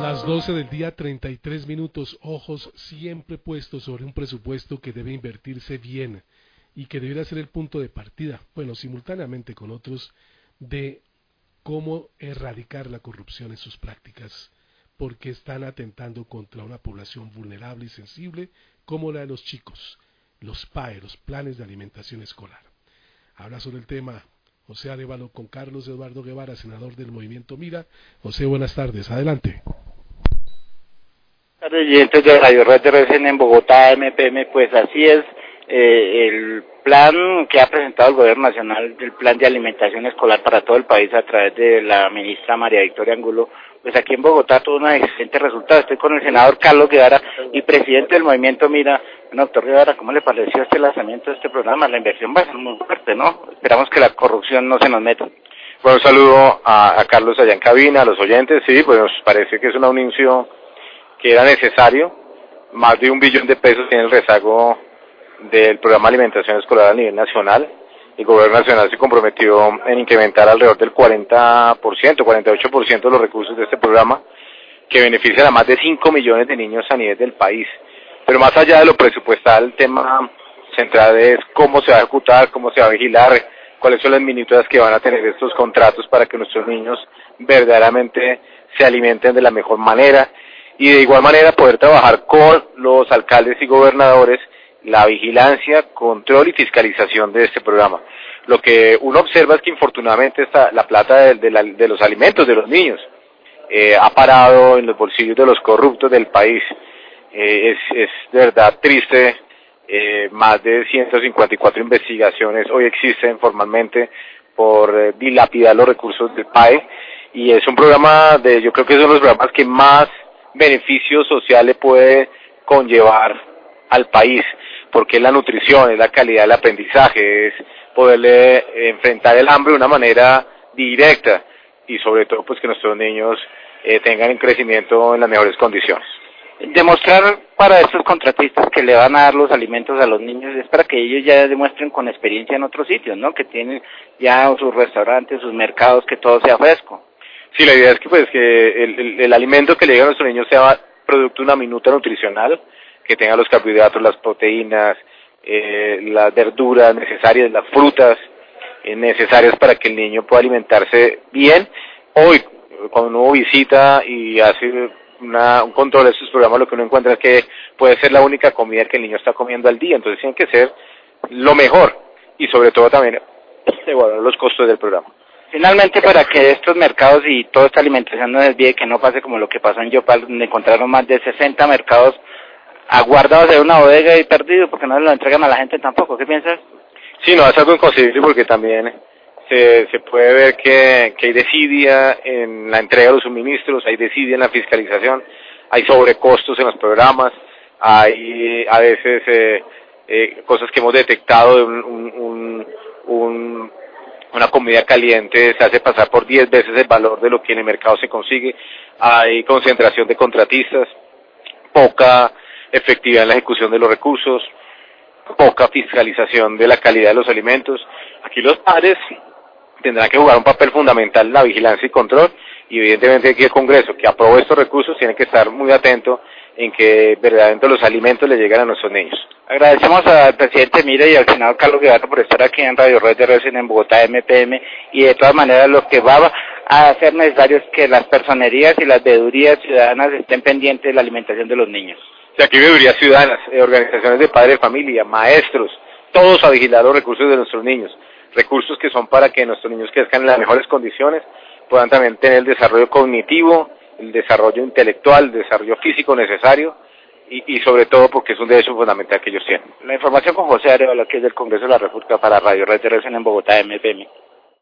Las 12 del día 33 minutos, ojos siempre puestos sobre un presupuesto que debe invertirse bien y que debería ser el punto de partida, bueno, simultáneamente con otros, de cómo erradicar la corrupción en sus prácticas, porque están atentando contra una población vulnerable y sensible como la de los chicos, los PAE, los planes de alimentación escolar. Habla sobre el tema José Arevalo con Carlos Eduardo Guevara, senador del Movimiento Mira. José, buenas tardes. Adelante. Oyentes de Radio Red de en Bogotá, MPM, pues así es. Eh, el plan que ha presentado el Gobierno Nacional, el plan de alimentación escolar para todo el país a través de la ministra María Victoria Angulo, pues aquí en Bogotá tuvo un excelente resultado. Estoy con el senador Carlos Guevara y presidente del movimiento Mira. Bueno, doctor Guevara, ¿cómo le pareció este lanzamiento de este programa? La inversión va a ser muy fuerte, ¿no? Esperamos que la corrupción no se nos meta. Bueno, un saludo a, Carlos allá en cabina, a los oyentes. Sí, pues nos parece que es un anuncio era necesario. Más de un billón de pesos tiene el rezago del programa de alimentación escolar a nivel nacional el gobierno nacional se comprometió en incrementar alrededor del 40%, 48% de los recursos de este programa, que beneficia a más de 5 millones de niños a nivel del país. Pero más allá de lo presupuestal, el tema central es cómo se va a ejecutar, cómo se va a vigilar, cuáles son las minutas que van a tener estos contratos para que nuestros niños verdaderamente se alimenten de la mejor manera y de igual manera poder trabajar con los alcaldes y gobernadores la vigilancia, control y fiscalización de este programa. Lo que uno observa es que infortunadamente está la plata de, los alimentos de los niños eh, ha parado en los bolsillos de los corruptos del país. Eh, es, de verdad triste. Eh, más de 154 investigaciones hoy existen formalmente por dilapidar los recursos del PAE y es un programa de, yo creo que son los programas que más beneficios sociales puede conllevar al país porque es la nutrición, es la calidad del aprendizaje, es poderle enfrentar el hambre de una manera directa y sobre todo pues que nuestros niños eh, tengan un crecimiento en las mejores condiciones. Demostrar para estos contratistas que le van a dar los alimentos a los niños es para que ellos ya demuestren con experiencia en otros sitios, ¿no? Que tienen ya sus restaurantes, sus mercados, que todo sea fresco. Sí, la idea es que pues que el, el alimento que le llegue a nuestros niños sea producto de una minuta nutricional, que tenga los carbohidratos, las proteínas, eh, las verduras necesarias, las frutas necesarias para que el niño pueda alimentarse bien. Hoy, cuando uno visita y hace una, un control de estos programas, lo que uno encuentra es que puede ser la única comida que el niño está comiendo al día, entonces tiene que ser lo mejor y sobre todo también evaluar los costos del programa. Finalmente, para que estos mercados y toda esta alimentación no desvíe, que no pase como lo que pasó en Yopal, donde encontraron más de 60 mercados aguardado de una bodega y perdido porque no lo entregan a la gente tampoco. ¿Qué piensas? Sí, no, es algo inconcebible porque también se, se puede ver que, hay desidia en la entrega de los suministros, hay desidia en la fiscalización, hay sobrecostos en los programas, hay a veces eh, eh, cosas que hemos detectado de un, una comida caliente se hace pasar por 10 veces el valor de lo que en el mercado se consigue, hay concentración de contratistas, poca efectividad en la ejecución de los recursos, poca fiscalización de la calidad de los alimentos. Aquí los padres tendrán que jugar un papel fundamental en la vigilancia y control y evidentemente aquí el Congreso que aprobó estos recursos tiene que estar muy atento en que verdaderamente los alimentos le lleguen a nuestros niños. Agradecemos al presidente Mire y al senador Carlos Guevara por estar aquí en Radio Red de Racing en Bogotá, MPM, y de todas maneras lo que va a hacer necesario es que las personerías y las veedurías ciudadanas estén pendientes de la alimentación de los niños de aquí veedurías ciudadanas, eh, organizaciones de padres de familia, maestros, todos a vigilar los recursos de nuestros niños, recursos que son para que nuestros niños crezcan en las mejores condiciones, puedan también tener el desarrollo cognitivo, el desarrollo intelectual, el desarrollo físico necesario y, sobre todo porque es un derecho fundamental que ellos tienen. La información con José Arevalo, que es del Congreso de la República para Radio Red en Bogotá, MPM.